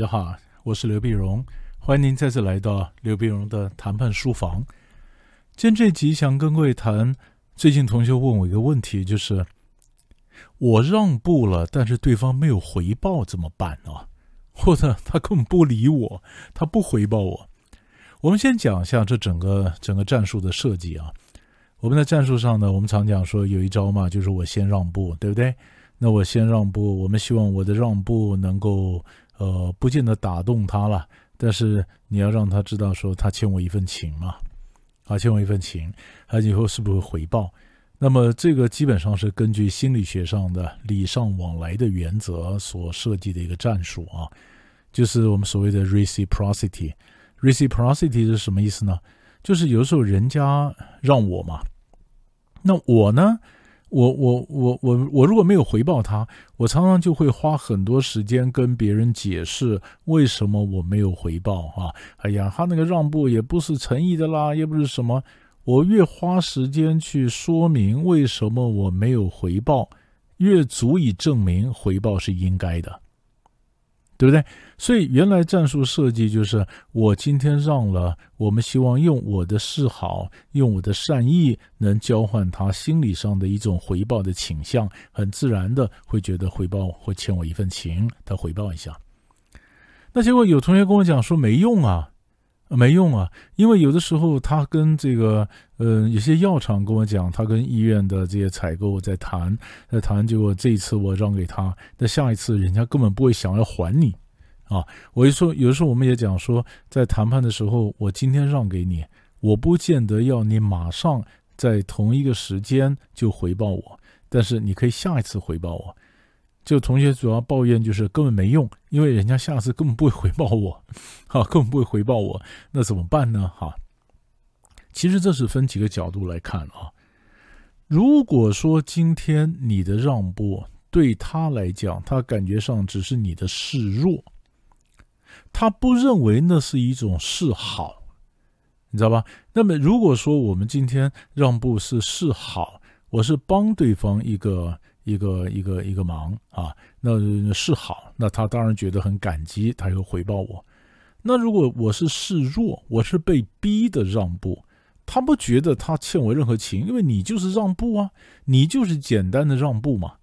大家好，我是刘碧荣，欢迎您再次来到刘碧荣的谈判书房。今天这集想跟各位谈，最近同学问我一个问题，就是我让步了，但是对方没有回报怎么办呢？或者他根本不理我，他不回报我。我们先讲一下这整个整个战术的设计啊。我们在战术上呢，我们常讲说有一招嘛，就是我先让步，对不对？那我先让步，我们希望我的让步能够。呃，不见得打动他了，但是你要让他知道说他欠我一份情嘛，啊，欠我一份情，他以后是不是会回报？那么这个基本上是根据心理学上的礼尚往来的原则所设计的一个战术啊，就是我们所谓的 reciprocity。reciprocity 是什么意思呢？就是有时候人家让我嘛，那我呢？我我我我我如果没有回报他，我常常就会花很多时间跟别人解释为什么我没有回报啊！哎呀，他那个让步也不是诚意的啦，也不是什么。我越花时间去说明为什么我没有回报，越足以证明回报是应该的。对不对？所以原来战术设计就是我今天让了，我们希望用我的示好，用我的善意，能交换他心理上的一种回报的倾向，很自然的会觉得回报会欠我一份情，他回报一下。那结果有同学跟我讲说没用啊，没用啊，因为有的时候他跟这个呃有些药厂跟我讲，他跟医院的这些采购在谈，在谈，结果这一次我让给他，那下一次人家根本不会想要还你。啊，我一说，有的时候我们也讲说，在谈判的时候，我今天让给你，我不见得要你马上在同一个时间就回报我，但是你可以下一次回报我。就同学主要抱怨就是根本没用，因为人家下次根本不会回报我，哈，根本不会回报我，那怎么办呢？哈，其实这是分几个角度来看啊。如果说今天你的让步对他来讲，他感觉上只是你的示弱。他不认为那是一种示好，你知道吧？那么如果说我们今天让步是示好，我是帮对方一个一个一个一个忙啊，那示好，那他当然觉得很感激，他又回报我。那如果我是示弱，我是被逼的让步，他不觉得他欠我任何情，因为你就是让步啊，你就是简单的让步嘛。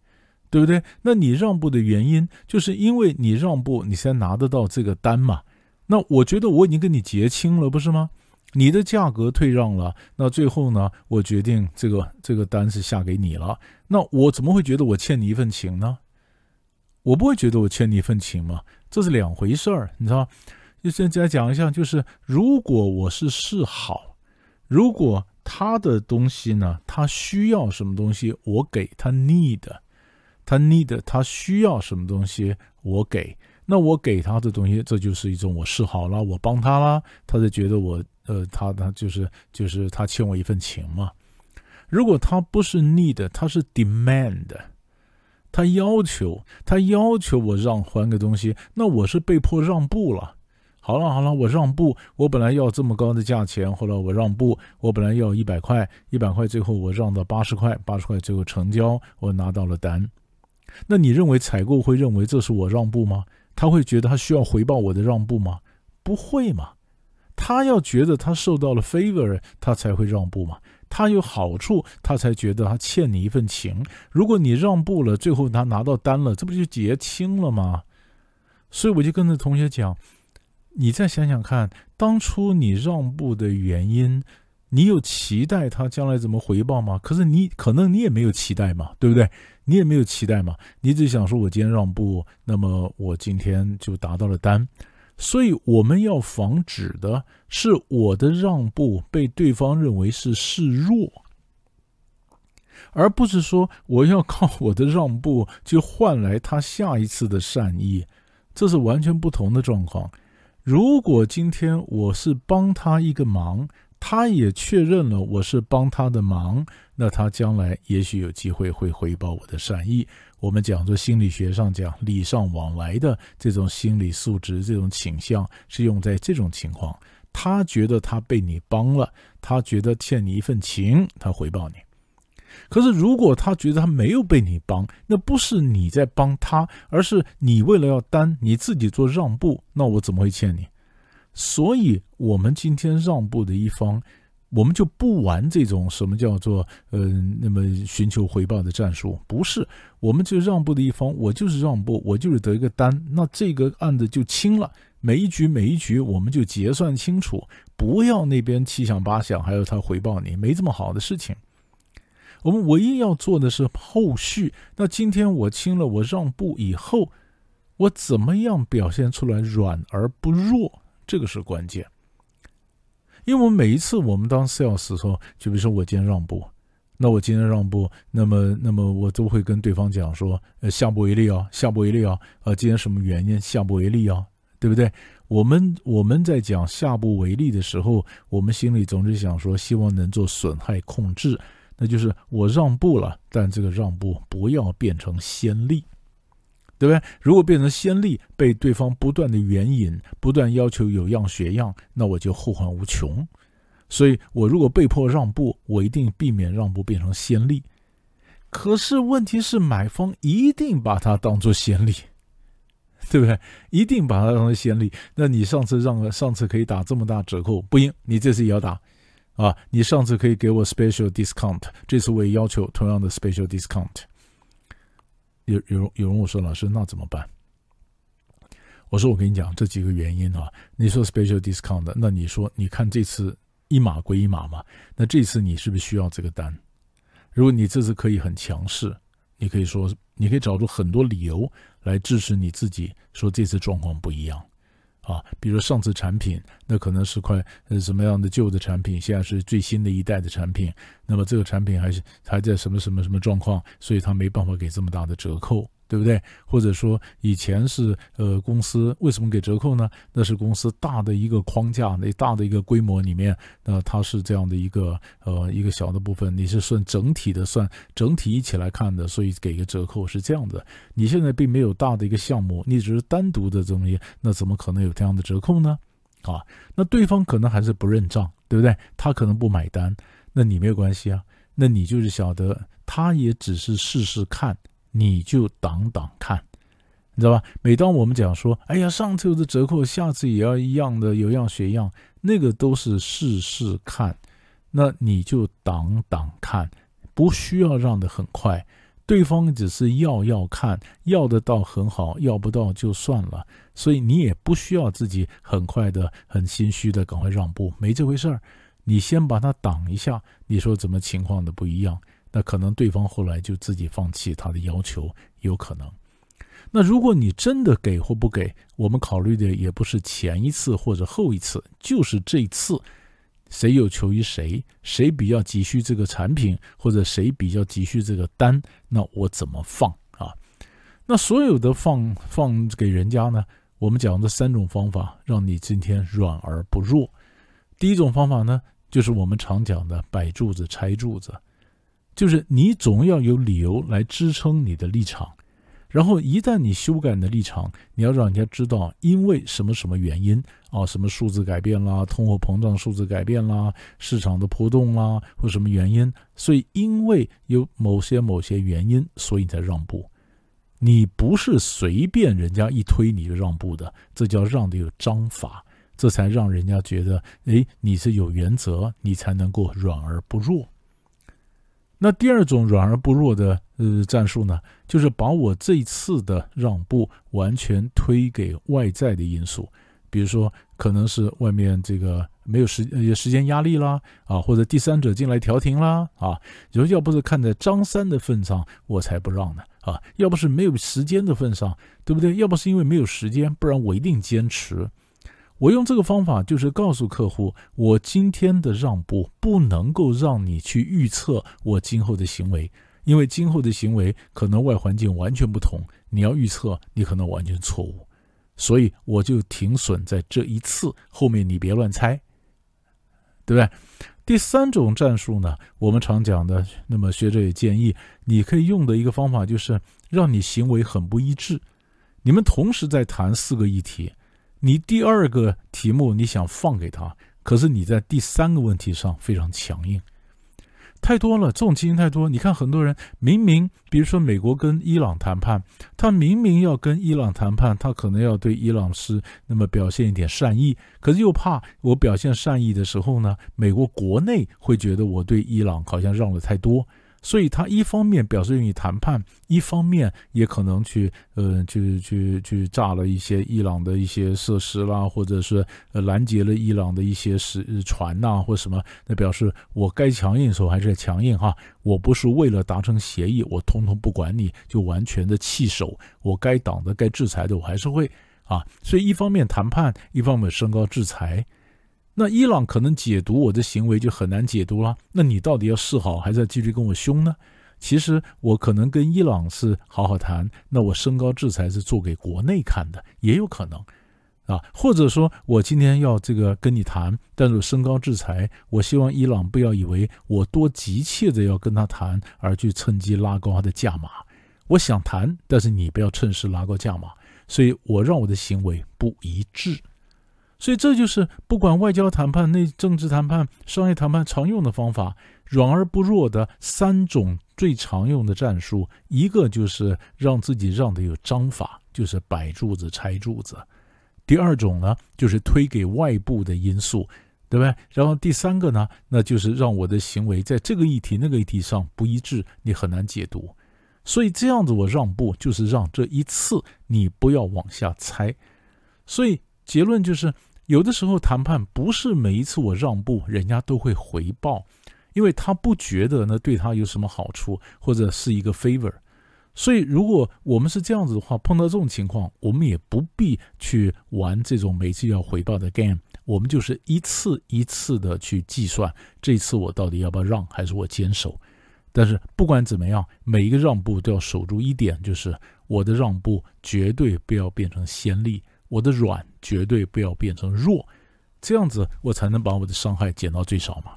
对不对？那你让步的原因，就是因为你让步，你才拿得到这个单嘛。那我觉得我已经跟你结清了，不是吗？你的价格退让了，那最后呢，我决定这个这个单是下给你了。那我怎么会觉得我欠你一份情呢？我不会觉得我欠你一份情嘛，这是两回事儿，你知道吗？就现在讲一下，就是如果我是示好，如果他的东西呢，他需要什么东西，我给他 need。他 need 他需要什么东西，我给，那我给他的东西，这就是一种我示好了，我帮他了，他就觉得我，呃，他他就是就是他欠我一份情嘛。如果他不是 need，他是 demand，他要求他要求我让还个东西，那我是被迫让步了。好了好了，我让步，我本来要这么高的价钱，后来我让步，我本来要一百块，一百块最后我让到八十块，八十块最后成交，我拿到了单。那你认为采购会认为这是我让步吗？他会觉得他需要回报我的让步吗？不会嘛，他要觉得他受到了 favor，他才会让步嘛。他有好处，他才觉得他欠你一份情。如果你让步了，最后他拿到单了，这不就结清了吗？所以我就跟着同学讲，你再想想看，当初你让步的原因。你有期待他将来怎么回报吗？可是你可能你也没有期待嘛，对不对？你也没有期待嘛，你只想说我今天让步，那么我今天就达到了单。所以我们要防止的是我的让步被对方认为是示弱，而不是说我要靠我的让步去换来他下一次的善意，这是完全不同的状况。如果今天我是帮他一个忙。他也确认了我是帮他的忙，那他将来也许有机会会回报我的善意。我们讲说心理学上讲礼尚往来的这种心理素质、这种倾向是用在这种情况。他觉得他被你帮了，他觉得欠你一份情，他回报你。可是如果他觉得他没有被你帮，那不是你在帮他，而是你为了要担你自己做让步，那我怎么会欠你？所以，我们今天让步的一方。我们就不玩这种什么叫做呃那么寻求回报的战术，不是，我们就让步的一方，我就是让步，我就是得一个单，那这个案子就清了，每一局每一局我们就结算清楚，不要那边七想八想，还要他回报你，没这么好的事情。我们唯一要做的是后续。那今天我清了，我让步以后，我怎么样表现出来软而不弱，这个是关键。因为我们每一次我们当 sales 的时候，就比如说我今天让步，那我今天让步，那么那么我都会跟对方讲说，呃，下不为例啊，下不为例啊，呃，今天什么原因下不为例啊，对不对？我们我们在讲下不为例的时候，我们心里总是想说，希望能做损害控制，那就是我让步了，但这个让步不要变成先例。对不对？如果变成先例，被对方不断的援引，不断要求有样学样，那我就后患无穷。所以，我如果被迫让步，我一定避免让步变成先例。可是问题是，买方一定把它当做先例，对不对？一定把它当做先例。那你上次让了，上次可以打这么大折扣，不应，你这次也要打啊！你上次可以给我 special discount，这次我也要求同样的 special discount。有有有人我说老师那怎么办？我说我跟你讲这几个原因啊。你说 special discount，那你说你看这次一码归一码嘛？那这次你是不是需要这个单？如果你这次可以很强势，你可以说你可以找出很多理由来支持你自己，说这次状况不一样。啊，比如上次产品，那可能是块呃什么样的旧的产品，现在是最新的一代的产品，那么这个产品还是还在什么什么什么状况，所以它没办法给这么大的折扣。对不对？或者说以前是呃公司为什么给折扣呢？那是公司大的一个框架，那大的一个规模里面，那它是这样的一个呃一个小的部分，你是算整体的，算整体一起来看的，所以给个折扣是这样的。你现在并没有大的一个项目，你只是单独的这么一，那怎么可能有这样的折扣呢？啊，那对方可能还是不认账，对不对？他可能不买单，那你没有关系啊，那你就是晓得，他也只是试试看。你就挡挡看，你知道吧？每当我们讲说，哎呀，上次有的折扣，下次也要一样的，有样学样，那个都是试试看。那你就挡挡看，不需要让的很快。对方只是要要看，要得到很好，要不到就算了。所以你也不需要自己很快的、很心虚的赶快让步，没这回事儿。你先把它挡一下，你说怎么情况的不一样？那可能对方后来就自己放弃他的要求，有可能。那如果你真的给或不给，我们考虑的也不是前一次或者后一次，就是这次，谁有求于谁，谁比较急需这个产品，或者谁比较急需这个单，那我怎么放啊？那所有的放放给人家呢？我们讲的三种方法，让你今天软而不弱。第一种方法呢，就是我们常讲的摆柱子拆柱子。就是你总要有理由来支撑你的立场，然后一旦你修改你的立场，你要让人家知道因为什么什么原因啊，什么数字改变啦，通货膨胀数字改变啦，市场的波动啦，或什么原因，所以因为有某些某些原因，所以你才让步。你不是随便人家一推你就让步的，这叫让的有章法，这才让人家觉得，哎，你是有原则，你才能够软而不弱。那第二种软而不弱的呃战术呢，就是把我这一次的让步完全推给外在的因素，比如说可能是外面这个没有时时间压力啦，啊，或者第三者进来调停啦，啊，你说要不是看在张三的份上，我才不让呢，啊，要不是没有时间的份上，对不对？要不是因为没有时间，不然我一定坚持。我用这个方法，就是告诉客户，我今天的让步不能够让你去预测我今后的行为，因为今后的行为可能外环境完全不同，你要预测，你可能完全错误，所以我就停损在这一次，后面你别乱猜，对不对？第三种战术呢，我们常讲的，那么学者也建议，你可以用的一个方法就是让你行为很不一致，你们同时在谈四个议题。你第二个题目你想放给他，可是你在第三个问题上非常强硬。太多了，这种情形太多。你看，很多人明明，比如说美国跟伊朗谈判，他明明要跟伊朗谈判，他可能要对伊朗是那么表现一点善意，可是又怕我表现善意的时候呢，美国国内会觉得我对伊朗好像让的太多。所以他一方面表示愿意谈判，一方面也可能去呃去去去炸了一些伊朗的一些设施啦，或者是呃拦截了伊朗的一些是船呐，或什么，那表示我该强硬的时候还是强硬哈，我不是为了达成协议，我通通不管你就完全的弃守，我该挡的该制裁的我还是会啊，所以一方面谈判，一方面升高制裁。那伊朗可能解读我的行为就很难解读了。那你到底要示好，还是要继续跟我凶呢？其实我可能跟伊朗是好好谈，那我升高制裁是做给国内看的，也有可能，啊，或者说我今天要这个跟你谈，但是升高制裁，我希望伊朗不要以为我多急切的要跟他谈，而去趁机拉高他的价码。我想谈，但是你不要趁势拉高价码，所以我让我的行为不一致。所以这就是不管外交谈判、内政治谈判、商业谈判常用的方法，软而不弱的三种最常用的战术。一个就是让自己让的有章法，就是摆柱子、拆柱子；第二种呢，就是推给外部的因素，对不对？然后第三个呢，那就是让我的行为在这个议题、那个议题上不一致，你很难解读。所以这样子我让步，就是让这一次你不要往下猜。所以结论就是。有的时候谈判不是每一次我让步，人家都会回报，因为他不觉得呢对他有什么好处，或者是一个 favor。所以如果我们是这样子的话，碰到这种情况，我们也不必去玩这种每次要回报的 game。我们就是一次一次的去计算，这次我到底要不要让，还是我坚守。但是不管怎么样，每一个让步都要守住一点，就是我的让步绝对不要变成先例。我的软绝对不要变成弱，这样子我才能把我的伤害减到最少嘛。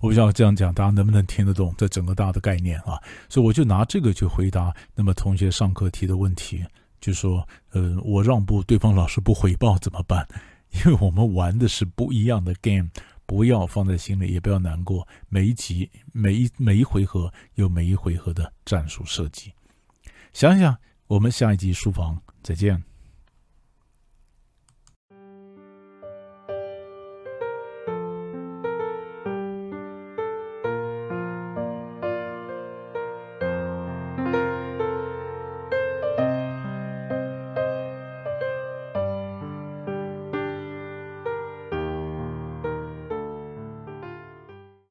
我不知道这样讲大家能不能听得懂这整个大的概念啊？所以我就拿这个去回答那么同学上课提的问题，就说，呃，我让步，对方老师不回报怎么办？因为我们玩的是不一样的 game，不要放在心里，也不要难过。每一集、每一每一回合有每一回合的战术设计，想想我们下一集书房。再见。